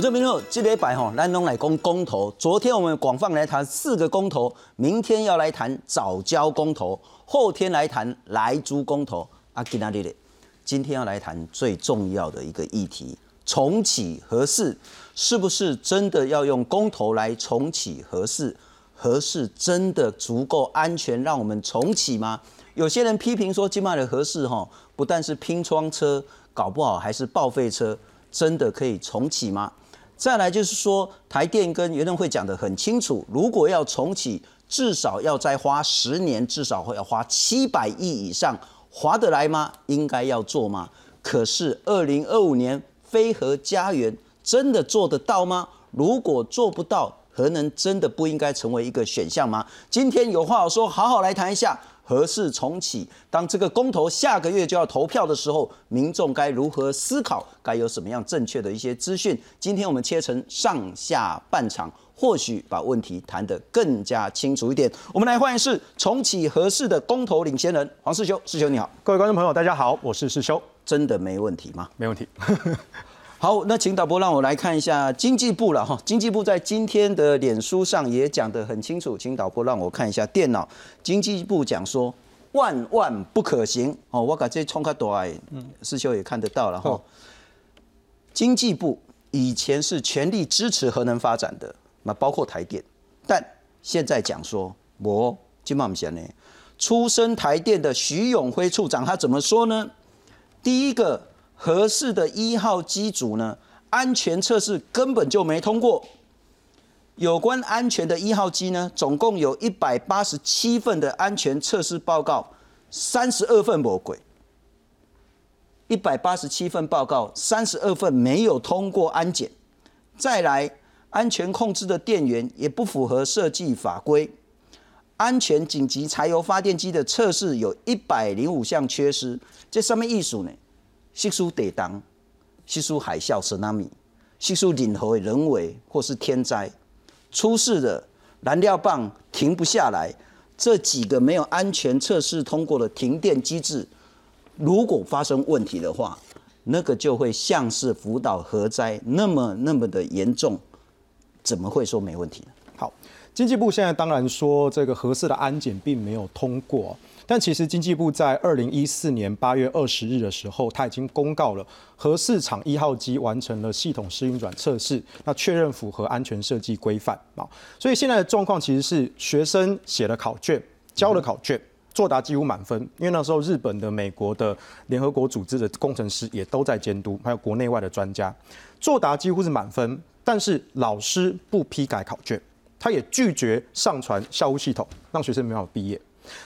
我这边有这礼拜哈，咱拢来讲公投。昨天我们广泛来谈四个公投，明天要来谈早教公投，后天来谈来租公投。啊，今天的今天要来谈最重要的一个议题：重启合适，是不是真的要用公投来重启合适？合适真的足够安全，让我们重启吗？有些人批评说，今麦的合适哈，不但是拼装车，搞不好还是报废车，真的可以重启吗？再来就是说，台电跟原能会讲得很清楚，如果要重启，至少要再花十年，至少会要花七百亿以上，划得来吗？应该要做吗？可是二零二五年飞核家园真的做得到吗？如果做不到，核能真的不应该成为一个选项吗？今天有话好说，好好来谈一下。何事重启？当这个公投下个月就要投票的时候，民众该如何思考？该有什么样正确的一些资讯？今天我们切成上下半场，或许把问题谈得更加清楚一点。我们来欢迎是重启合适的公投领先人黄世修，世修你好，各位观众朋友大家好，我是世修，真的没问题吗？没问题。好，那请导播让我来看一下经济部了哈。经济部在今天的脸书上也讲得很清楚，请导播让我看一下电脑。经济部讲说万万不可行哦，我把这冲开多哎，师兄也看得到了哈。经济部以前是全力支持核能发展的，那包括台电，但现在讲说我金茂贤呢，出身台电的徐永辉处长他怎么说呢？第一个。合适的一号机组呢？安全测试根本就没通过。有关安全的一号机呢，总共有一百八十七份的安全测试报告，三十二份魔鬼。一百八十七份报告，三十二份没有通过安检。再来，安全控制的电源也不符合设计法规。安全紧急柴油发电机的测试有一百零五项缺失，这上面艺术呢？吸收地当，吸收海啸、s 纳米，吸收任何人为或是天灾出事的燃料棒停不下来，这几个没有安全测试通过的停电机制，如果发生问题的话，那个就会像是福岛核灾那么那么的严重，怎么会说没问题呢？好，经济部现在当然说这个核四的安检并没有通过。但其实经济部在二零一四年八月二十日的时候，他已经公告了核四厂一号机完成了系统试运转测试，那确认符合安全设计规范啊。所以现在的状况其实是学生写了考卷，交了考卷，作答几乎满分，因为那时候日本的、美国的、联合国组织的工程师也都在监督，还有国内外的专家，作答几乎是满分，但是老师不批改考卷，他也拒绝上传校务系统，让学生没有毕业。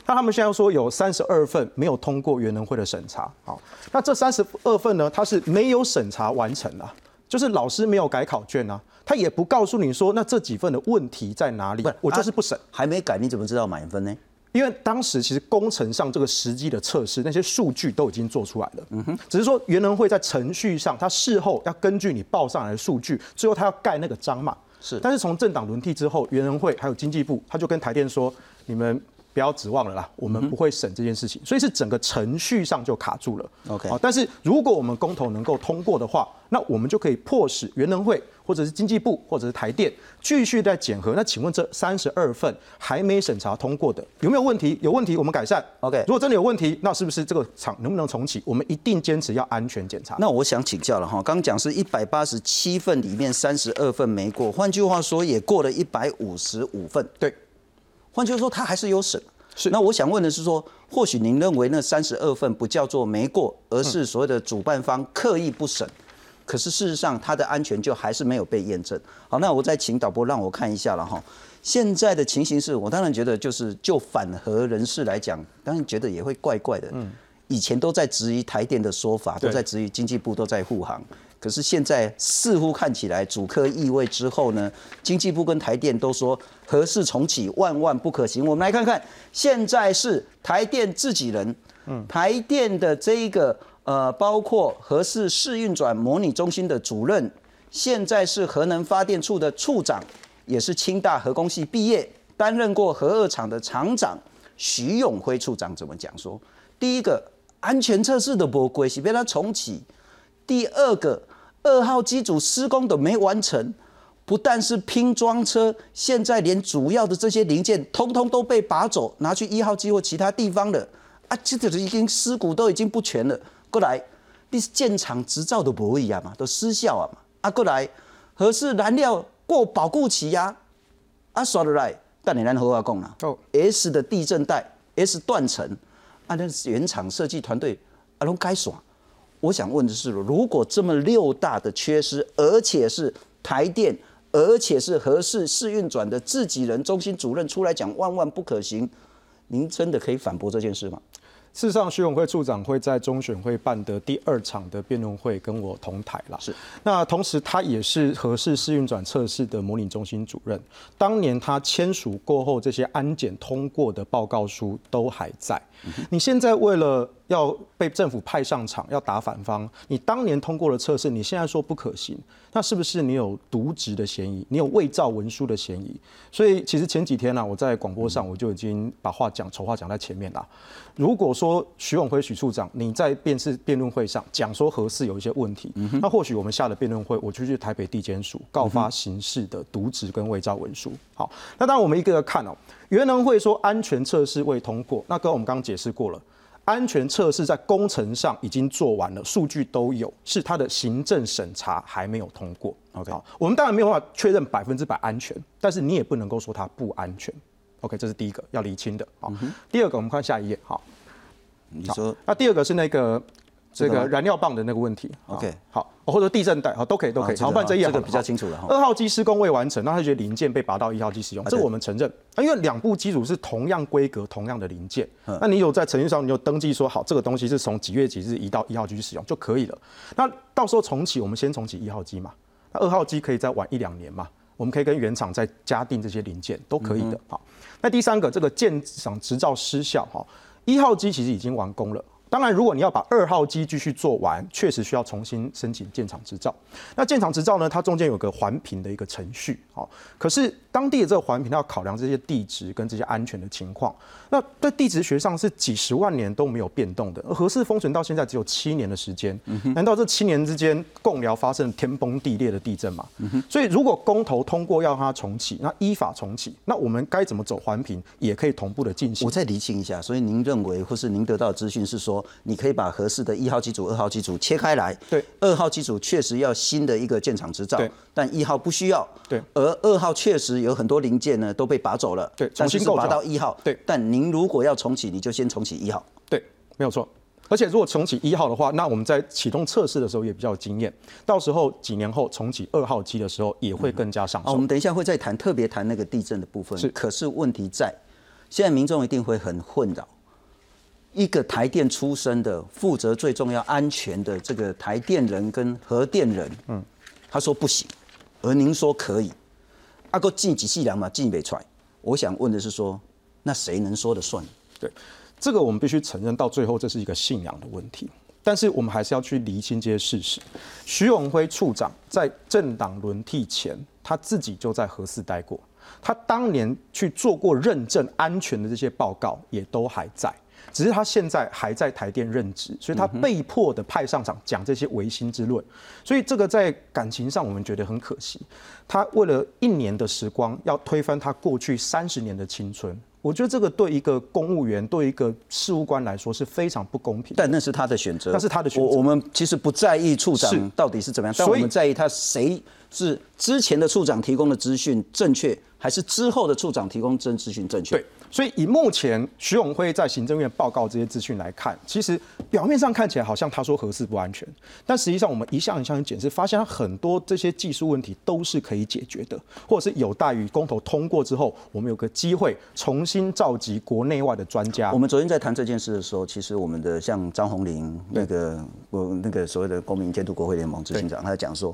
那他们现在说有三十二份没有通过原能会的审查，好，那这三十二份呢，它是没有审查完成啊，就是老师没有改考卷啊，他也不告诉你说那这几份的问题在哪里，不，我就是不审，还没改，你怎么知道满分呢？因为当时其实工程上这个实际的测试，那些数据都已经做出来了，嗯哼，只是说原能会在程序上，他事后要根据你报上来的数据，最后他要盖那个章嘛，是，但是从政党轮替之后，原能会还有经济部，他就跟台电说，你们。不要指望了啦，我们不会审这件事情，所以是整个程序上就卡住了。OK，好，但是如果我们公投能够通过的话，那我们就可以迫使原能会或者是经济部或者是台电继续在检核。那请问这三十二份还没审查通过的有没有问题？有问题我们改善。OK，如果真的有问题，那是不是这个厂能不能重启？我们一定坚持要安全检查。那我想请教了哈，刚讲是一百八十七份里面三十二份没过，换句话说也过了一百五十五份。对。换句话说，他还是有审。是。那我想问的是说，或许您认为那三十二份不叫做没过，而是所谓的主办方刻意不审。可是事实上，它的安全就还是没有被验证。好，那我再请导播让我看一下了哈。现在的情形是我当然觉得就是就反核人士来讲，当然觉得也会怪怪的。嗯。以前都在质疑台电的说法，都在质疑经济部都在护航。可是现在似乎看起来主客意味之后呢，经济部跟台电都说核事重启万万不可行。我们来看看，现在是台电自己人，嗯，台电的这一个呃，包括核事试运转模拟中心的主任，现在是核能发电处的处长，也是清大核工系毕业，担任过核二厂的厂长。徐永辉处长怎么讲说？第一个安全测试的不规是被他重启，第二个。二号机组施工都没完成，不但是拼装车，现在连主要的这些零件通通都被拔走，拿去一号机或其他地方了。啊，这个已经尸骨都已经不全了。过来，你是建厂执照都不一样嘛，都失效啊嘛。啊，过来，合适燃料过保固期呀。啊，耍得来，但你咱好话讲啦。哦，S 的地震带，S 断层，啊，那原厂设计团队啊，拢该爽。我想问的是，如果这么六大的缺失，而且是台电，而且是合适试运转的自己人中心主任出来讲万万不可行，您真的可以反驳这件事吗？事实上，徐永辉处长会在中选会办的第二场的辩论会跟我同台了。是，那同时他也是合适试运转测试的模拟中心主任。当年他签署过后，这些安检通过的报告书都还在。你现在为了要被政府派上场，要打反方，你当年通过了测试，你现在说不可行，那是不是你有渎职的嫌疑？你有伪造文书的嫌疑？所以其实前几天呢，我在广播上我就已经把话讲丑话讲在前面啦。如果说徐永辉徐处长你在辩事辩论会上讲说合适有一些问题，那或许我们下了辩论会，我就去台北地检署告发刑事的渎职跟伪造文书。好，那当然我们一个个看哦。原能会说安全测试未通过，那跟我们刚刚解释过了，安全测试在工程上已经做完了，数据都有，是它的行政审查还没有通过。OK，好，我们当然没有办法确认百分之百安全，但是你也不能够说它不安全。OK，这是第一个要厘清的。好，第二个我们看下一页。好，你说，那第二个是那个。这个燃料棒的那个问题，OK，好，或者地震带，好，都可以，都可以。好，办这一这个比较清楚了。二号机施工未完成，那他觉得零件被拔到一号机使用，这我们承认。因为两部机组是同样规格、同样的零件，那你有在程序上你有登记说好，这个东西是从几月几日移到一号机去使用就可以了。那到时候重启，我们先重启一号机嘛，那二号机可以再晚一两年嘛，我们可以跟原厂再加订这些零件都可以的。好，那第三个，这个建厂执照失效，哈，一号机其实已经完工了。当然，如果你要把二号机继续做完，确实需要重新申请建厂执照。那建厂执照呢？它中间有个环评的一个程序，好，可是当地的这个环评要考量这些地质跟这些安全的情况。那在地质学上是几十万年都没有变动的，而核四封存到现在只有七年的时间，难道这七年之间共寮发生天崩地裂的地震吗？所以如果公投通过要它重启，那依法重启，那我们该怎么走环评也可以同步的进行。我再厘清一下，所以您认为或是您得到的资讯是说？你可以把合适的一号机组、二号机组切开来。对，二号机组确实要新的一个建厂执照，但一号不需要。对，而二号确实有很多零件呢都被拔走了。对，重新购拔到一号。对，但您如果要重启，你就先重启一号。对，没有错。而且如果重启一号的话，那我们在启动测试的时候也比较有经验，到时候几年后重启二号机的时候也会更加上手。我们等一下会再谈，特别谈那个地震的部分。是，可是问题在，现在民众一定会很困扰。一个台电出身的，负责最重要安全的这个台电人跟核电人，嗯，他说不行，而您说可以，阿哥进几细粮嘛，进没出来。我想问的是说，那谁能说得算？对，这个我们必须承认，到最后这是一个信仰的问题。但是我们还是要去厘清这些事实。徐永辉处长在政党轮替前，他自己就在核四待过，他当年去做过认证安全的这些报告，也都还在。只是他现在还在台电任职，所以他被迫的派上场讲这些唯心之论，所以这个在感情上我们觉得很可惜。他为了一年的时光，要推翻他过去三十年的青春。我觉得这个对一个公务员、对一个事务官来说是非常不公平。但那是他的选择，那是他的选择。我我们其实不在意处长到底是怎么样，但我们在意他谁是之前的处长提供的资讯正确，还是之后的处长提供真资讯正确。对。所以以目前徐永辉在行政院报告这些资讯来看，其实表面上看起来好像他说合适不安全，但实际上我们一项一项检视，发现他很多这些技术问题都是可以解决的，或者是有待于公投通过之后，我们有个机会重新召集国内外的专家。我们昨天在谈这件事的时候，其实我们的像张宏林那个我那个所谓的公民监督国会联盟执行长，他讲说，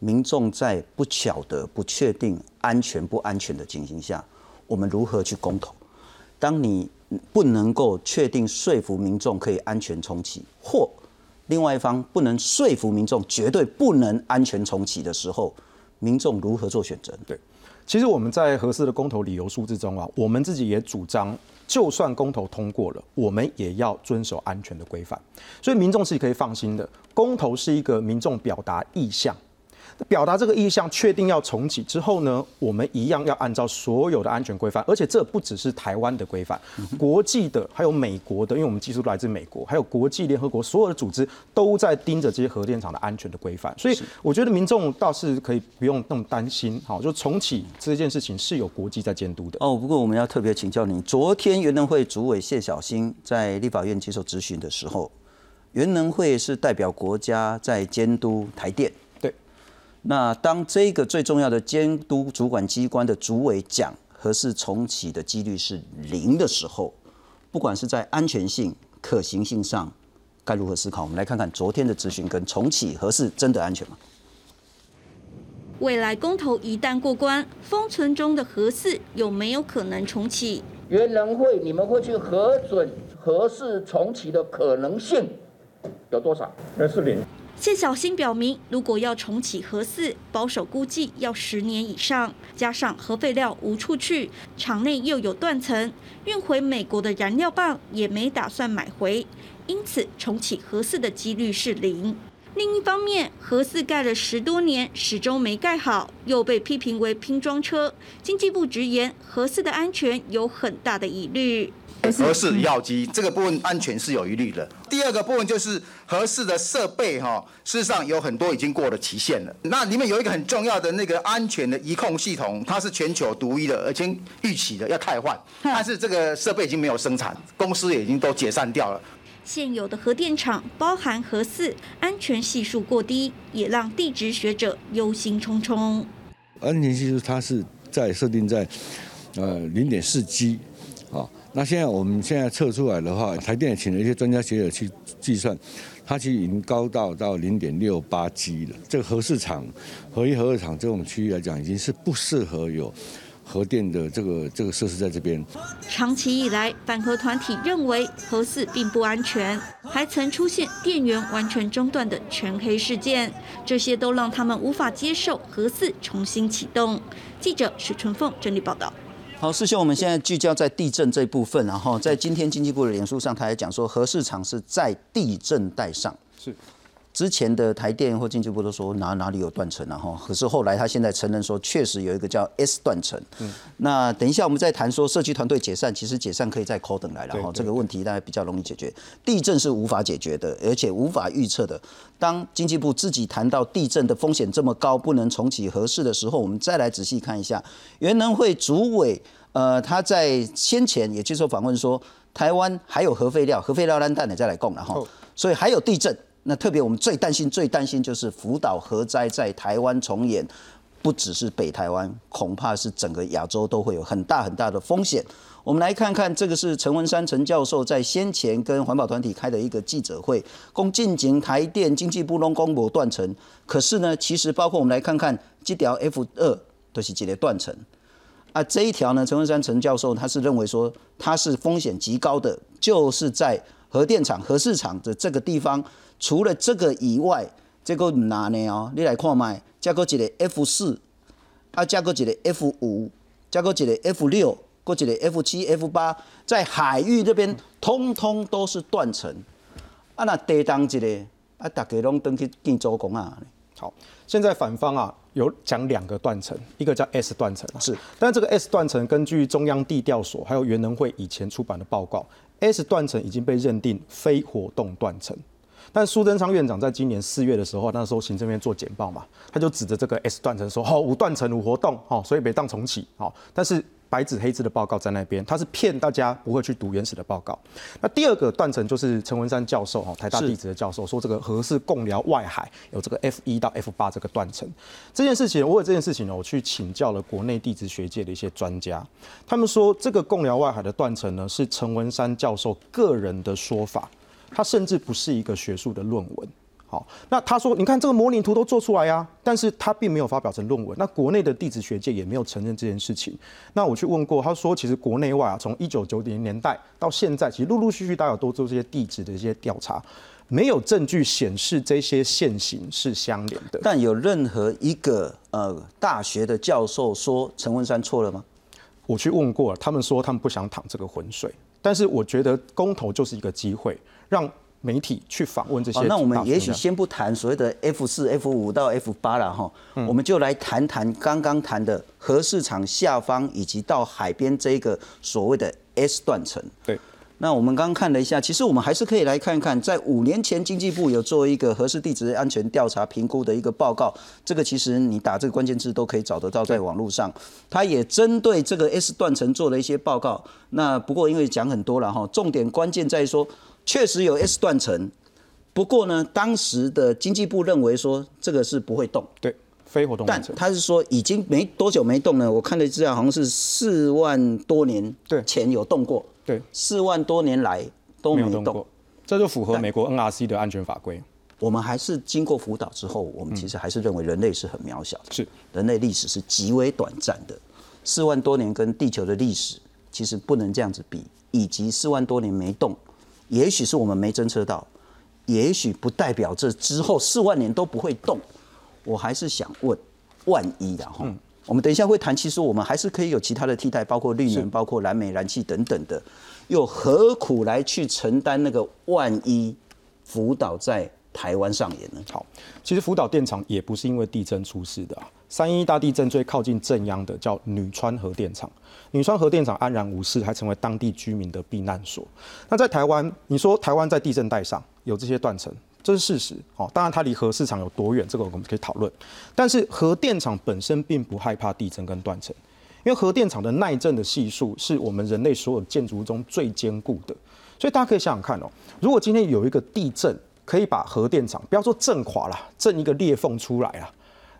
民众在不晓得、不确定安全不安全的情形下，我们如何去公投？当你不能够确定说服民众可以安全重启，或另外一方不能说服民众绝对不能安全重启的时候，民众如何做选择？对，其实我们在合适的公投理由书之中啊，我们自己也主张，就算公投通过了，我们也要遵守安全的规范。所以民众是可以放心的，公投是一个民众表达意向。表达这个意向，确定要重启之后呢，我们一样要按照所有的安全规范，而且这不只是台湾的规范，国际的还有美国的，因为我们技术来自美国，还有国际联合国所有的组织都在盯着这些核电厂的安全的规范，所以我觉得民众倒是可以不用那么担心，好，就重启这件事情是有国际在监督的。哦，不过我们要特别请教你，昨天原能会主委谢小新在立法院接受质询的时候，原能会是代表国家在监督台电。那当这个最重要的监督主管机关的主委讲核四重启的几率是零的时候，不管是在安全性、可行性上，该如何思考？我们来看看昨天的咨询跟重启核四真的安全吗？未来公投一旦过关，封存中的核四有没有可能重启？原能会你们会去核准核四重启的可能性有多少？那是零。谢小新表明，如果要重启核四，保守估计要十年以上，加上核废料无处去，厂内又有断层，运回美国的燃料棒也没打算买回，因此重启核四的几率是零。另一方面，核四盖了十多年，始终没盖好，又被批评为拼装车。经济部直言，核四的安全有很大的疑虑。合适药机这个部分安全是有疑虑的。第二个部分就是合适的设备哈，事实上有很多已经过了期限了。那里面有一个很重要的那个安全的仪控系统，它是全球独一的，而且预期的要汰换，但是这个设备已经没有生产，公司也已经都解散掉了。现有的核电厂包含核四，安全系数过低，也让地质学者忧心忡忡。安全系数它是在设定在呃零点四 G。那现在我们现在测出来的话，台电请了一些专家学者去计算，它其实已经高到到零点六八 G 了。这个核市场、核一、核二厂这种区域来讲，已经是不适合有核电的这个这个设施在这边。长期以来，反核团体认为核四并不安全，还曾出现电源完全中断的全黑事件，这些都让他们无法接受核四重新启动。记者许春凤整理报道。好，师兄，我们现在聚焦在地震这一部分，然后在今天经济部的脸书上，他还讲说核市场是在地震带上。是，之前的台电或经济部都说哪哪里有断层，然后可是后来他现在承认说确实有一个叫 S 断层。嗯，那等一下我们再谈说社区团队解散，其实解散可以再扣等来了哈，这个问题大家比较容易解决。地震是无法解决的，而且无法预测的。当经济部自己谈到地震的风险这么高，不能重启核试的时候，我们再来仔细看一下，原能会主委，呃，他在先前也接受访问说，台湾还有核废料，核废料烂蛋的再来供了哈，所以还有地震。那特别我们最担心、最担心就是福岛核灾在台湾重演，不只是北台湾，恐怕是整个亚洲都会有很大很大的风险。我们来看看，这个是陈文山陈教授在先前跟环保团体开的一个记者会，共进行台电经济部龙公博断层。可是呢，其实包括我们来看看这条 F 二都是几列断层啊。这一条呢，陈文山陈教授他是认为说它是风险极高的，就是在核电厂、核市场的这个地方。除了这个以外，这个唔难呢哦，你来看卖，加个一个 F 四，啊加个一个 F 五，加个一个 F 六。过一个 F 七、F 八在海域这边，通通都是断层。啊，那地动一个啊，大家拢登去建做工啊。好，现在反方啊有讲两个断层，一个叫 S 断层，是。但这个 S 断层根据中央地调所还有原能会以前出版的报告，S 断层已经被认定非活动断层。但苏贞昌院长在今年四月的时候，那时候行政院做简报嘛，他就指着这个 S 断层说：“哦，无断层无活动，哦，所以别当重启。”哦，但是。白纸黑字的报告在那边，他是骗大家不会去读原始的报告。那第二个断层就是陈文山教授哦，台大地质的教授说这个核是共寮外海有这个 F 一到 F 八这个断层。这件事情，我为这件事情呢，我去请教了国内地质学界的一些专家，他们说这个共寮外海的断层呢是陈文山教授个人的说法，他甚至不是一个学术的论文。好，那他说，你看这个模拟图都做出来呀，但是他并没有发表成论文。那国内的地质学界也没有承认这件事情。那我去问过，他说，其实国内外啊，从一九九零年代到现在，其实陆陆续续大家有都做这些地质的一些调查，没有证据显示这些现行是相连的。但有任何一个呃大学的教授说陈文山错了吗？我去问过了，他们说他们不想淌这个浑水。但是我觉得公投就是一个机会，让。媒体去访问这些，那我们也许先不谈所谓的 F 四、F 五到 F 八了哈，我们就来谈谈刚刚谈的核市场下方以及到海边这一个所谓的 S 断层。对，那我们刚刚看了一下，其实我们还是可以来看看，在五年前经济部有做一个核试地质安全调查评估的一个报告，这个其实你打这个关键字都可以找得到，在网络上，它也针对这个 S 断层做了一些报告。那不过因为讲很多了哈，重点关键在于说。确实有 S 断层，不过呢，当时的经济部认为说这个是不会动，对，非活动但他是说已经没多久没动了，我看的资料好像是四万多年前有动过，对，四万多年来都没动。过，这就符合美国 NRC 的安全法规。我们还是经过辅导之后，我们其实还是认为人类是很渺小的，是。人类历史是极为短暂的，四万多年跟地球的历史其实不能这样子比，以及四万多年没动。也许是我们没侦测到，也许不代表这之后四万年都不会动。我还是想问，万一的哈，我们等一下会谈，其实我们还是可以有其他的替代，包括绿能、包括燃煤、燃气等等的，又何苦来去承担那个万一福岛在台湾上演呢？好，其实福岛电厂也不是因为地震出事的啊。三一大地震最靠近正央的叫女川核电厂，女川核电厂安然无事，还成为当地居民的避难所。那在台湾，你说台湾在地震带上有这些断层，这是事实。哦，当然它离核市场有多远，这个我们可以讨论。但是核电厂本身并不害怕地震跟断层，因为核电厂的耐震的系数是我们人类所有建筑中最坚固的。所以大家可以想想看哦，如果今天有一个地震可以把核电厂不要说震垮了，震一个裂缝出来啊。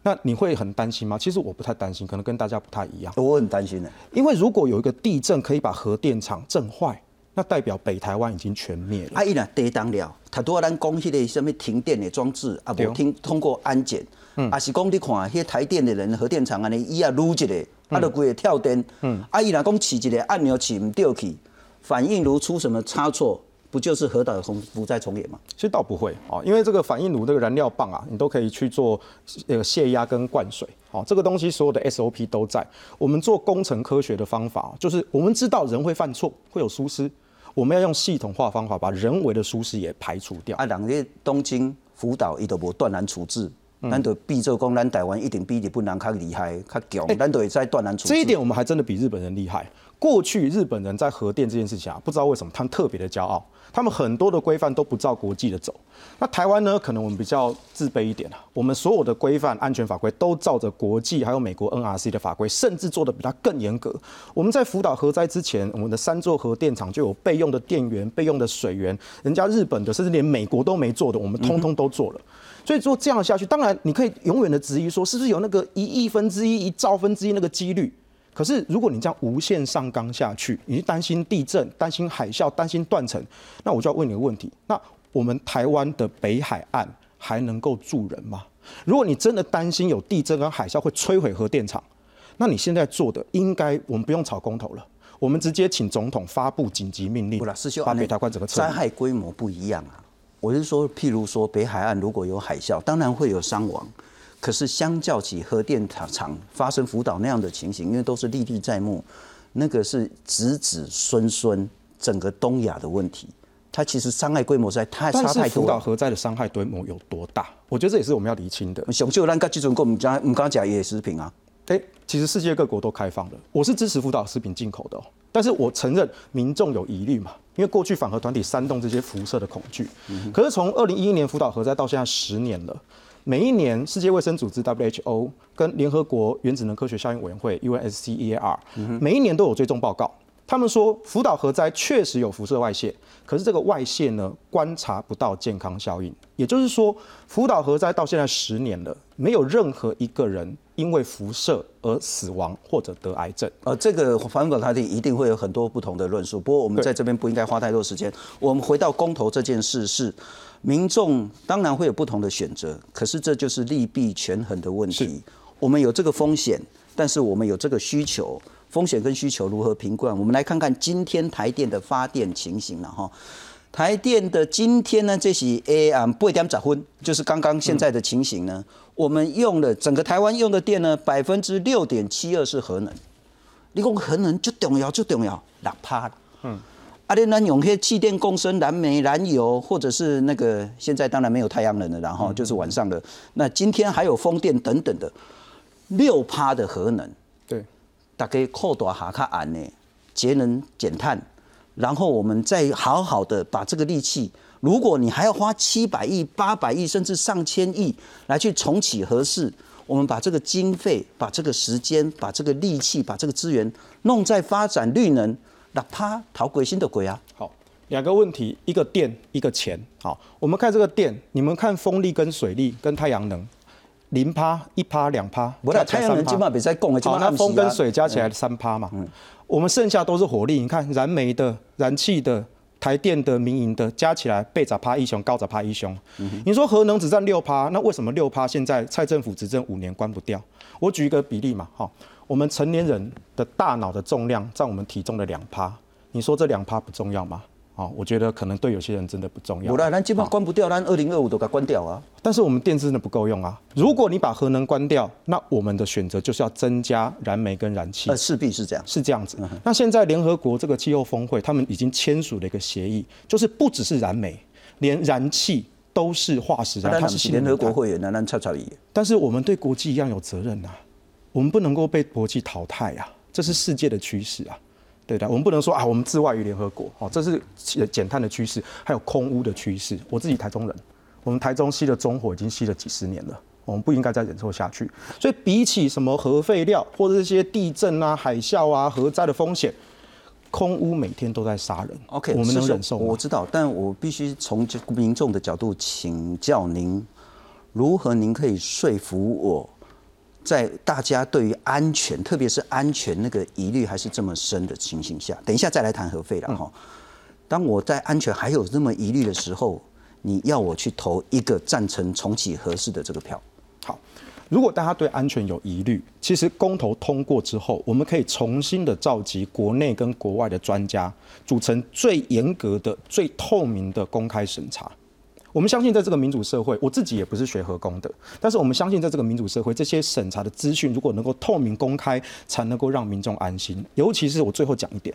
那你会很担心吗？其实我不太担心，可能跟大家不太一样。我很担心的，因为如果有一个地震可以把核电厂震坏，那代表北台湾已经全灭了。啊，伊若跌当了，他多咱讲迄个什么停电的装置啊，无听通过安检，啊是讲你看，迄台电的人核电厂安尼伊啊撸一个，啊就规个跳电，啊伊若讲起一个按钮起唔掉去，反应如出什么差错？不就是核岛重不再重演吗？其实倒不会哦，因为这个反应炉这个燃料棒啊，你都可以去做呃泄压跟灌水，好，这个东西所有的 SOP 都在。我们做工程科学的方法，就是我们知道人会犯错，会有疏失，我们要用系统化方法把人为的疏失也排除掉。啊，两个东京福岛伊都无断然处置，咱就比做讲咱台湾一定比日本人较厉害、较强，咱都会在断然处置。这一点我们还真的比日本人厉害。过去日本人在核电这件事情啊，不知道为什么他们特别的骄傲。他们很多的规范都不照国际的走，那台湾呢？可能我们比较自卑一点啊。我们所有的规范、安全法规都照着国际还有美国 NRC 的法规，甚至做的比它更严格。我们在福岛核灾之前，我们的三座核电厂就有备用的电源、备用的水源，人家日本的甚至连美国都没做的，我们通通都做了。所以说这样下去，当然你可以永远的质疑说，是不是有那个一亿分之一、一兆分之一那个几率？可是，如果你这样无限上纲下去，你担心地震、担心海啸、担心断层，那我就要问你个问题：那我们台湾的北海岸还能够住人吗？如果你真的担心有地震跟海啸会摧毁核电厂，那你现在做的应该我们不用炒公投了，我们直接请总统发布紧急命令，把北台湾整个灾害规模不一样啊。我是说，譬如说北海岸如果有海啸，当然会有伤亡。可是相较起核电厂发生福岛那样的情形，因为都是历历在目，那个是子子孙孙整个东亚的问题，它其实伤害规模实在太差太多。福岛核灾的伤害规模有多大？我觉得这也是我们要厘清的。熊就咱个基准跟，我们讲我们刚刚讲也食品啊。哎，其实世界各国都开放了，我是支持福岛食品进口的，但是我承认民众有疑虑嘛，因为过去反核团体煽动这些辐射的恐惧。可是从二零一一年福岛核灾到现在十年了。每一年，世界卫生组织 WHO 跟联合国原子能科学效应委员会 UNSCEAR 每一年都有追踪报告。他们说，福岛核灾确实有辐射外泄，可是这个外泄呢，观察不到健康效应。也就是说，福岛核灾到现在十年了，没有任何一个人因为辐射而死亡或者得癌症。呃，这个反本他定一定会有很多不同的论述，不过我们在这边不应该花太多时间。我们回到公投这件事是，民众当然会有不同的选择，可是这就是利弊权衡的问题。我们有这个风险，但是我们有这个需求，风险跟需求如何评估？我们来看看今天台电的发电情形了哈。台电的今天呢，这是 A 啊八点十分，就是刚刚现在的情形呢。我们用了整个台湾用的电呢，百分之六点七二是核能。你讲核能就重要，就重要六趴了。嗯，啊，你咱用些气电共生、燃煤、燃油，或者是那个现在当然没有太阳能了，然后就是晚上的。那今天还有风电等等的，六趴的核能，对，大概扩大下卡安呢，节能减碳，然后我们再好好的把这个力气，如果你还要花七百亿、八百亿甚至上千亿来去重启核试，我们把这个经费、把这个时间、把这个力气、把这个资源弄在发展绿能，哪怕逃鬼心的鬼啊！好，两个问题，一个电，一个钱。好，我们看这个电，你们看风力跟水力跟太阳能，零趴、一趴、两趴，不啦，加起来3%太阳能基本比赛供的，基好，本那风跟水加起来三趴嘛。我们剩下都是火力，你看燃煤的、燃气的、台电的、民营的，加起来被砸趴一雄，高砸趴一雄。你说核能只占六趴，那为什么六趴现在蔡政府执政五年关不掉？我举一个比例嘛，哈，我们成年人的大脑的重量占我们体重的两趴，你说这两趴不重要吗？哦，我觉得可能对有些人真的不重要。不啦，咱基本关不掉，那二零二五都给它关掉啊。但是我们电真的不够用啊！如果你把核能关掉，那我们的选择就是要增加燃煤跟燃气呃，，势必是这样。是这样子。那现在联合国这个气候峰会，他们已经签署了一个协议，就是不只是燃煤，连燃气都是化石燃，咱不它是是联合国会。会员，那那吵吵伊。但是我们对国际一样有责任呐、我们不能够被国际淘汰啊，这是世界的趋势啊。对的，我们不能说啊，我们自外于联合国，哦，这是减碳的趋势，还有空污的趋势。我自己台中人，我们台中吸的中火已经吸了几十年了，我们不应该再忍受下去。所以比起什么核废料或者这些地震啊、海啸啊、核灾的风险，空污每天都在杀人。OK，我们能忍受？我知道，但我必须从这民众的角度请教您，如何您可以说服我，在大家对于安全，特别是安全那个疑虑还是这么深的情形下，等一下再来谈核废了哈。当我在安全还有那么疑虑的时候，你要我去投一个赞成重启核试的这个票，好，如果大家对安全有疑虑，其实公投通过之后，我们可以重新的召集国内跟国外的专家，组成最严格的、最透明的公开审查。我们相信，在这个民主社会，我自己也不是学核工的，但是我们相信，在这个民主社会，这些审查的资讯如果能够透明公开，才能够让民众安心。尤其是我最后讲一点，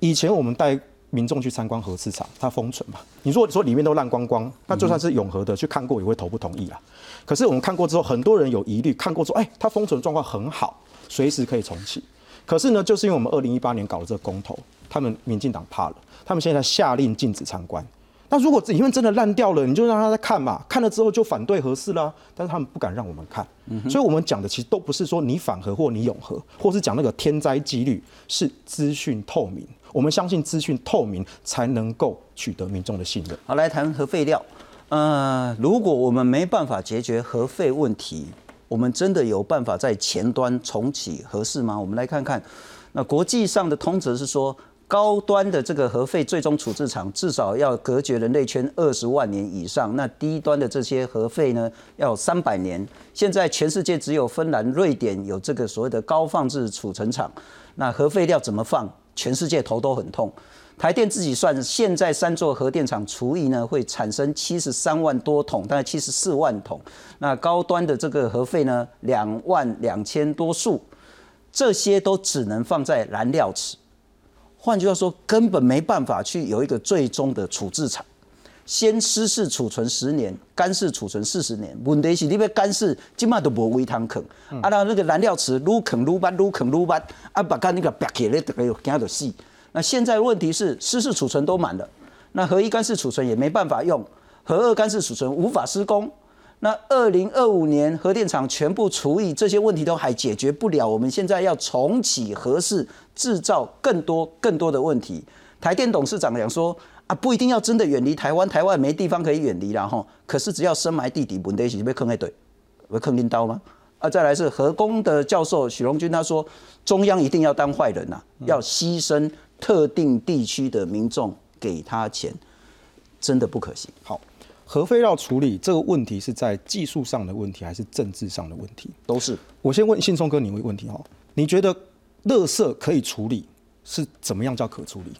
以前我们带民众去参观核市场，它封存嘛，你如果说里面都烂光光，那就算是永和的去看过，也会投不同意啦。可是我们看过之后，很多人有疑虑，看过说，哎，它封存状况很好，随时可以重启。可是呢，就是因为我们二零一八年搞了这个公投，他们民进党怕了，他们现在下令禁止参观。那如果因为真的烂掉了，你就让他再看嘛，看了之后就反对合适啦。但是他们不敢让我们看，所以我们讲的其实都不是说你反核或你永核，或是讲那个天灾几率，是资讯透明。我们相信资讯透明才能够取得民众的信任。好，来谈核废料。呃，如果我们没办法解决核废问题，我们真的有办法在前端重启合适吗？我们来看看，那国际上的通则是说，高端的这个核废最终处置厂至少要隔绝人类圈二十万年以上，那低端的这些核废呢，要三百年。现在全世界只有芬兰、瑞典有这个所谓的高放置储存厂，那核废料怎么放？全世界头都很痛。台电自己算，现在三座核电厂除以呢，会产生七十三万多桶，大概七十四万桶。那高端的这个核废呢，两万两千多束，这些都只能放在燃料池。换句话说，根本没办法去有一个最终的处置场。先湿式储存十年，干式储存四十年。问题是你要干式，今嘛都无微汤坑，啊，那那个燃料池撸坑愈捌，愈坑愈捌，啊，把干那个白起来，大概有惊到死。那现在问题是湿式储存都满了，那核一干式储存也没办法用，核二干式储存无法施工。那二零二五年核电厂全部除以，这些问题都还解决不了。我们现在要重启核试，制造更多更多的问题。台电董事长讲说啊，不一定要真的远离台湾，台湾没地方可以远离了哈。可是只要深埋地底，问题是被坑一堆，会坑拎刀吗？啊，再来是核工的教授许荣军，他说中央一定要当坏人呐、要牺牲特定地区的民众给他钱，真的不可行。好，核废料处理这个问题是在技术上的问题，还是政治上的问题？都是我先问信聪哥你一个问题哈，你觉得垃圾可以处理是怎么样叫可处理？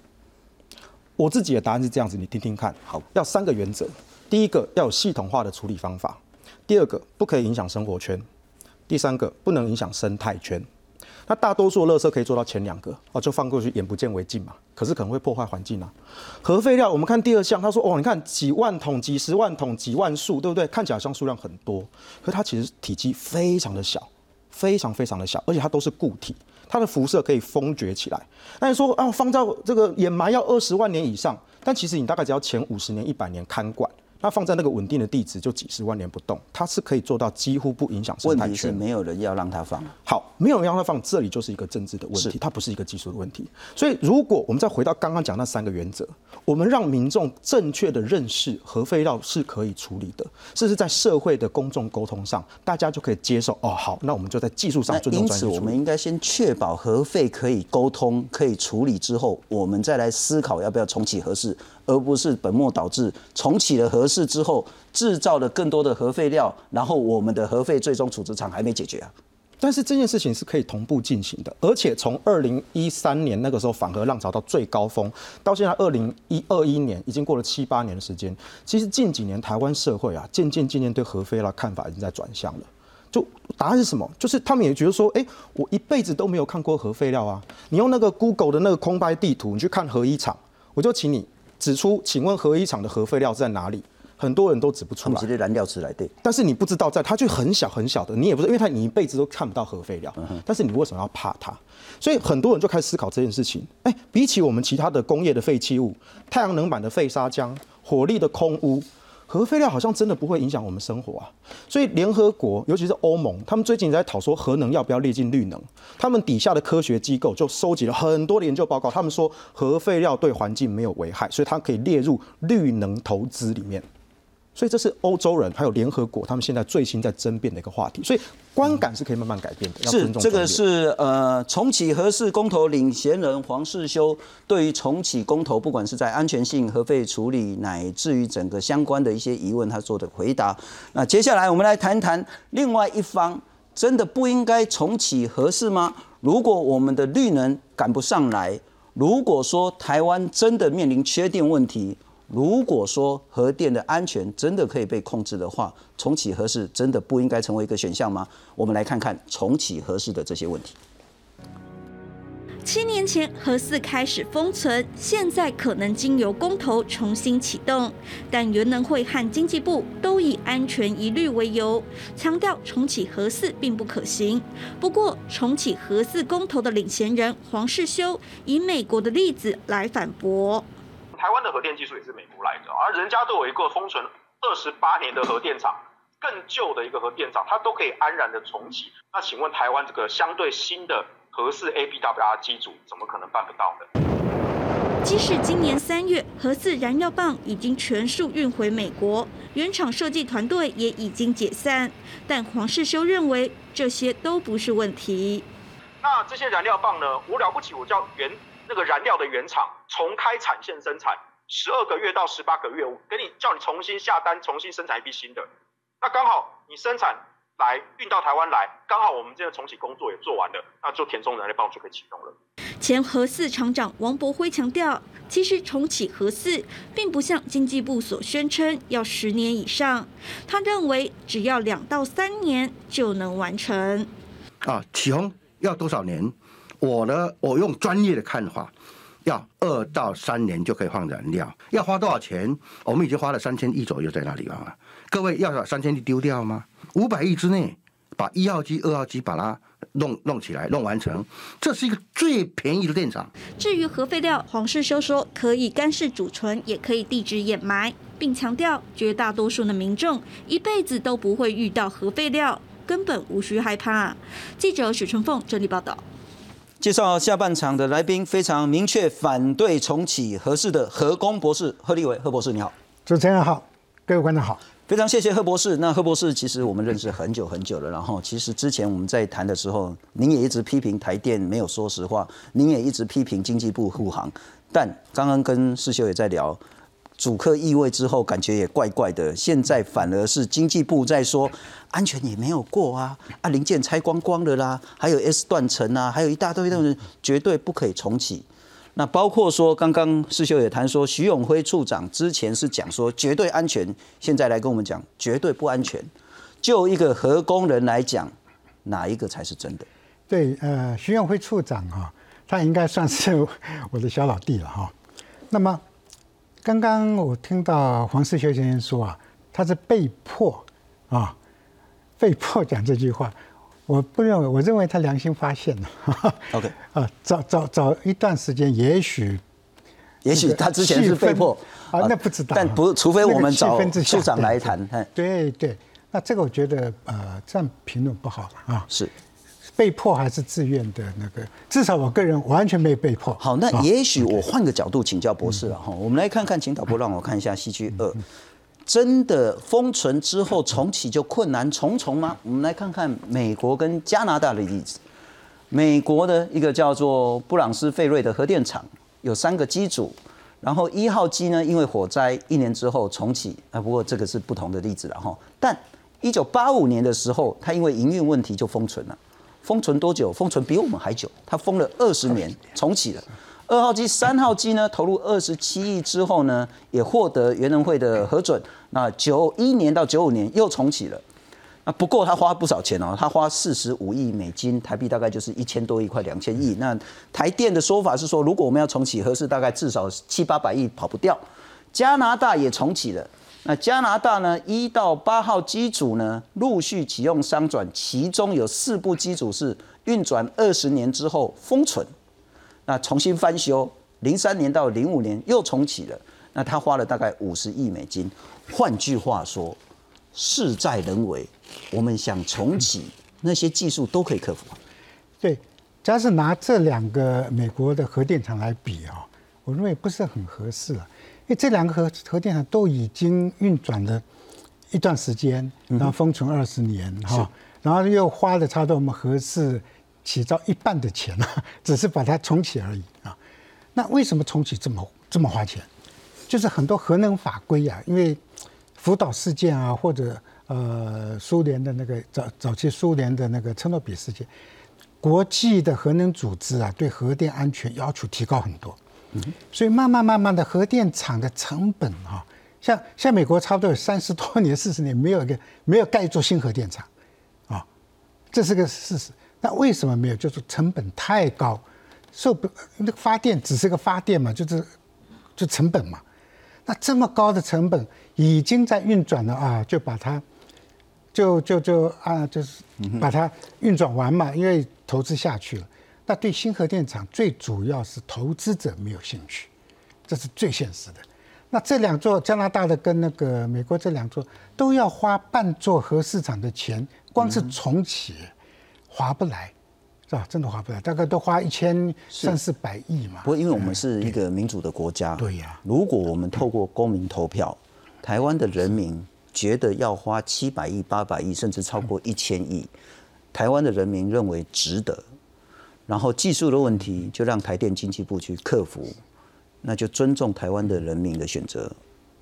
我自己的答案是这样子，你听听看。好，要三个原则：第一个要有系统化的处理方法；第二个不可以影响生活圈；第三个不能影响生态圈。那大多数的垃圾可以做到前两个哦，就放过去，眼不见为净嘛。可是可能会破坏环境啊。核废料，我们看第二项，他说哦，你看几万桶、几十万桶、几万束，对不对？看起来像数量很多，可是它其实体积非常的小，非常非常的小，而且它都是固体，它的辐射可以封绝起来。那你说啊，放到这个掩埋要二十万年以上，但其实你大概只要前五十年、一百年看管。那放在那个稳定的地址，就几十万年不动，它是可以做到几乎不影响生问态圈。题是没有人要让它放。好，没有人让它放，这里就是一个政治的问题，它不是一个技术的问题。所以，如果我们再回到刚刚讲那三个原则，我们让民众正确的认识核废料是可以处理的，这是在社会的公众沟通上，大家就可以接受。哦，好，那我们就在技术上尊重，专业因此。我们应该先确保核废可以沟通、可以处理之后，我们再来思考要不要重启核试，而不是本末倒置。重启了核试之后，制造了更多的核废料，然后我们的核废最终处置厂还没解决啊。但是这件事情是可以同步进行的，而且从二零一三年那个时候反核浪潮到最高峰，到现在二零一二一年，已经过了七八年的时间。其实近几年台湾社会啊，渐渐渐渐对核废料看法已经在转向了。就答案是什么？就是他们也觉得说，哎、我一辈子都没有看过核废料啊。你用那个 Google 的那个空白地图，你去看核一厂，我就请你指出，请问核一厂的核废料在哪里？很多人都指不出来他们。其实燃料池来对，但是你不知道在它就很小很小的，你也不是因为它你一辈子都看不到核废料，但是你为什么要怕它？所以很多人就开始思考这件事情。哎，比起我们其他的工业的废弃物，太阳能板的废砂浆、火力的空污。核废料好像真的不会影响我们生活啊，所以联合国，尤其是欧盟，他们最近在讨说核能要不要列进绿能。他们底下的科学机构就收集了很多的研究报告，他们说核废料对环境没有危害，所以它可以列入绿能投资里面。所以这是欧洲人还有联合国他们现在最新在争辩的一个话题，所以观感是可以慢慢改变的。要是这个是呃重启核四公投领衔人黄世修对于重启公投，不管是在安全性、核废处理，乃至于整个相关的一些疑问，他做的回答。那接下来我们来谈谈另外一方，真的不应该重启核四吗？如果我们的绿能赶不上来，如果说台湾真的面临缺电问题，如果说核电的安全真的可以被控制的话，重启核试真的不应该成为一个选项吗？我们来看看重启核试的这些问题。七年前核四开始封存，现在可能经由公投重新启动，但原能会和经济部都以安全疑虑为由，强调重启核四并不可行。不过，重启核四公投的领衔人黄世修以美国的例子来反驳。台湾的核电技术也是美国来的，而人家都有一个封存二十八年的核电厂，更旧的一个核电厂，它都可以安然的重启。那请问台湾这个相对新的核四 ABWR 机组，怎么可能办不到呢？即使今年三月核四燃料棒已经全数运回美国，原厂设计团队也已经解散，但黄世修认为这些都不是问题。那这些燃料棒呢？我了不起，我叫原那个燃料的原厂重开产线生产，十二个月到十八个月，我给你叫你重新下单，重新生产一批新的。那刚好你生产来运到台湾来，刚好我们这个重启工作也做完了，那就填充燃料棒就可以启动了。前核四厂长王博辉强调，其实重启核四并不像经济部所宣称要十年以上，他认为只要两到三年就能完成。啊，启宏要多少年？我呢，我用专业的看法，要二到三年就可以放燃料。要花多少钱？我们已经花了三千亿左右在那里了。各位要把三千亿丢掉吗？五百亿之内把一号机、二号机把它弄弄起来、弄完成，这是一个最便宜的电厂。至于核废料，黄世修说可以干式储存，也可以地质掩埋，并强调绝大多数的民众一辈子都不会遇到核废料，根本无需害怕。记者许春凤整理报道。介绍下半场的来宾，非常明确反对重启核试的核工博士贺立伟，贺博士你好。主持人好，各位观众好。非常谢谢贺博士。那贺博士其实我们认识很久很久了，然后其实之前我们在谈的时候，您也一直批评台电没有说实话，您也一直批评经济部护航。但刚刚跟世修也在聊，主客意味之后，感觉也怪怪的。现在反而是经济部在说安全也没有过啊，啊零件拆光光的啦，还有 S 断层啊，还有一大堆东西绝对不可以重启。那包括说，刚刚世秀也谈说，徐永辉处长之前是讲说绝对安全，现在来跟我们讲绝对不安全。就一个核工人来讲，哪一个才是真的？对，呃，徐永辉处长哈，他应该算是 我的小老弟了哈。那么，刚刚我听到黄世修先生说啊，他是被迫啊，被迫讲这句话。我不认为，我认为他良心发现了。OK，啊，早早早一段时间，也许，也许他之前是被迫啊，那不知道。但不，除非我们找处长来谈。对对，那这个我觉得呃，这样评论不好啊。是，被迫还是自愿的那个？至少我个人完全没有被迫。好，那也许我换个角度请教博士了哈。我们来看看，请导播让我看一下戏剧二。真的封存之后重启就困难重重吗？我们来看看美国跟加拿大的例子。美国的一个叫做布朗斯费瑞的核电厂有三个机组，然后一号机呢因为火灾一年之后重启，啊不过这个是不同的例子了哈。但一九八五年的时候，它因为营运问题就封存了，封存多久？封存比我们还久，它封了二十年，重启了。二号机、三号机呢，投入二十七亿之后呢，也获得原能会的核准。那九一年到九五年又重启了。那不过他花不少钱哦，他花四十五亿美金，台币大概就是一千多亿，快两千亿。那台电的说法是说，如果我们要重启核试，大概至少七八百亿跑不掉。加拿大也重启了。那加拿大呢，一到八号机组呢，陆续启用商转，其中有四部机组是运转二十年之后封存。那重新翻修，零三年到零五年又重启了。那他花了大概五十亿美金。换句话说，事在人为。我们想重启那些技术都可以克服。对，假是拿这两个美国的核电厂来比啊，我认为不是很合适啊。因为这两个核核电厂都已经运转了一段时间，然后封存二十年哈，然后又花了差不多我们核四。起造一半的钱了，只是把它重启而已啊。那为什么重启这么这么花钱？就是很多核能法规啊，因为福岛事件啊，或者呃苏联的那个早早期苏联的那个车诺比事件，国际的核能组织啊，对核电安全要求提高很多。嗯，所以慢慢慢慢的核电厂的成本啊，像像美国差不多有三十多年、四十年没有一个没有盖一座新核电厂啊，这是个事实。那为什么没有？就是成本太高，受不那个发电只是个发电嘛，就是就成本嘛。那这么高的成本已经在运转了啊，就把它就就就啊，就是把它运转完嘛，因为投资下去了。那对新核电厂最主要是投资者没有兴趣，这是最现实的。那这两座加拿大的跟那个美国这两座都要花半座核市场的钱，光是重启。划不来，是吧？真的划不来，大概都花一千三四百亿嘛。不过，因为我们是一个民主的国家，对呀。如果我们透过公民投票，台湾的人民觉得要花七百亿、八百亿，甚至超过一千亿，台湾的人民认为值得，然后技术的问题就让台电经济部去克服，那就尊重台湾的人民的选择。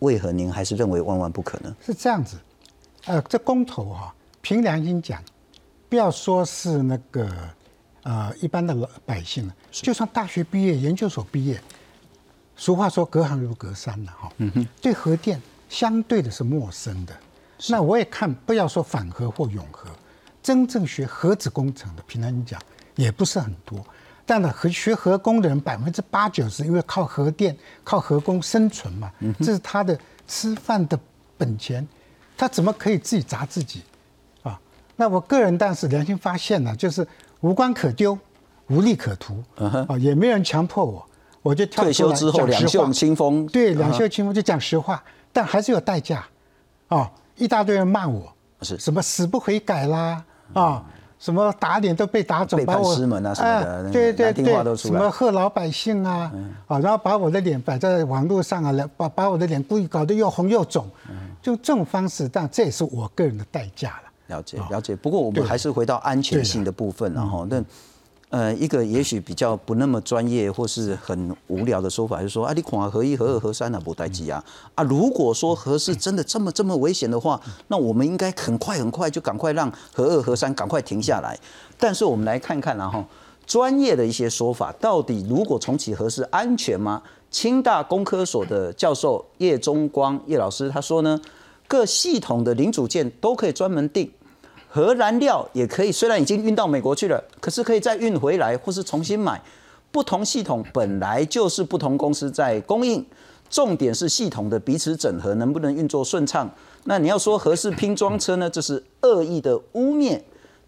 为何您还是认为万万不可呢？是这样子，呃，这公投哈，凭良心讲。不要说是那个，呃，一般的老百姓了，就算大学毕业、研究所毕业，俗话说隔行如隔山了哈。嗯哼。对核电相对的是陌生的。那我也看，不要说反核或永核，真正学核子工程的，凭良心讲也不是很多。但呢，核学核工的人百分之八九十，因为靠核电、靠核工生存嘛，这是他的吃饭的本钱，他怎么可以自己砸自己？啊？那我个人但是良心发现呢，就是无关可丢，无利可图，啊，也没人强迫我，我就退休之后两袖清风，对，两袖清风就讲实话，但还是有代价，啊，一大堆人骂我，是。什么死不悔改啦，啊，什么打脸都被打肿，背叛把我师门啊什么的那个对对对，什么贺老百姓啊，啊，然后把我的脸摆在网络上啊，来把把我的脸故意搞得又红又肿，嗯就这种方式，但这也是我个人的代价了。了解了解。不过我们还是回到安全性的部分，然后那。呃，一个也许比较不那么专业或是很无聊的说法，就是说啊，你看合一、合二、合三啊，不待机啊啊！如果说合适真的这么这么危险的话，那我们应该很快很快就赶快让合二、合三赶快停下来。但是我们来看看然后专业的一些说法，到底如果重启核试安全吗？清大工科所的教授叶中光叶老师他说呢，各系统的零组件都可以专门定。核燃料也可以，虽然已经运到美国去了，可是可以再运回来，或是重新买。不同系统本来就是不同公司在供应，重点是系统的彼此整合能不能运作顺畅。那你要说合适拼装车呢，这是恶意的污蔑。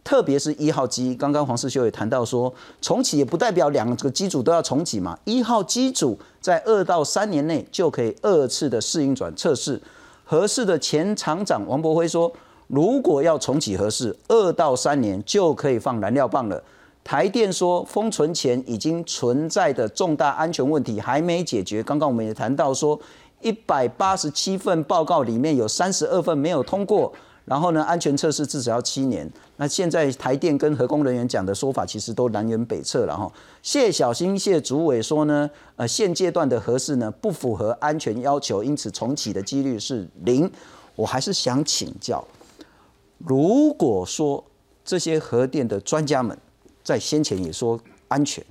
特别是一号机，刚刚黄世修也谈到说，重启也不代表两个机组都要重启嘛。一号机组在二到三年内就可以二次的试运转测试。合适的前厂长王博辉说。如果要重启核试，二到三年就可以放燃料棒了。台电说，封存前已经存在的重大安全问题还没解决。刚刚我们也谈到说，一百八十七份报告里面有三十二份没有通过，然后呢，安全测试至少要七年。那现在台电跟核工人员讲的说法，其实都南辕北辙了哈。谢小新谢主委说呢，呃，现阶段的核试呢不符合安全要求，因此重启的几率是零。我还是想请教。如果说这些核电的专家们在先前也说安全，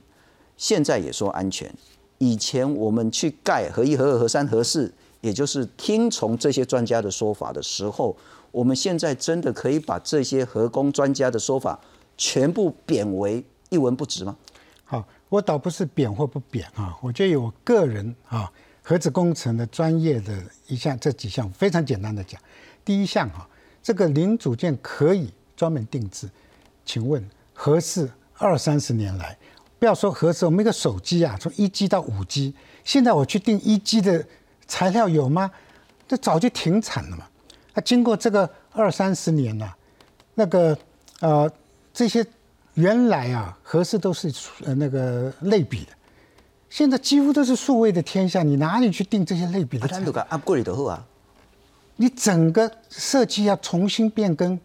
现在也说安全，以前我们去盖核一、核二、核三、核四，也就是听从这些专家的说法的时候，我们现在真的可以把这些核工专家的说法全部贬为一文不值吗？好，我倒不是贬或不贬啊，我觉得我个人啊，核子工程的专业的一项这几项非常简单的讲，第一项哈。这个零组件可以专门定制，请问合适二三十年来，不要说合适，我们一个手机啊，从一 G 到五 G，现在我去定一 G 的材料有吗？这早就停产了嘛。啊，经过这个二三十年了，那个呃这些原来啊合适都是呃那个类比的，现在几乎都是数位的天下，你哪里去定这些类比的材料？啊。你整个设计要重新变更，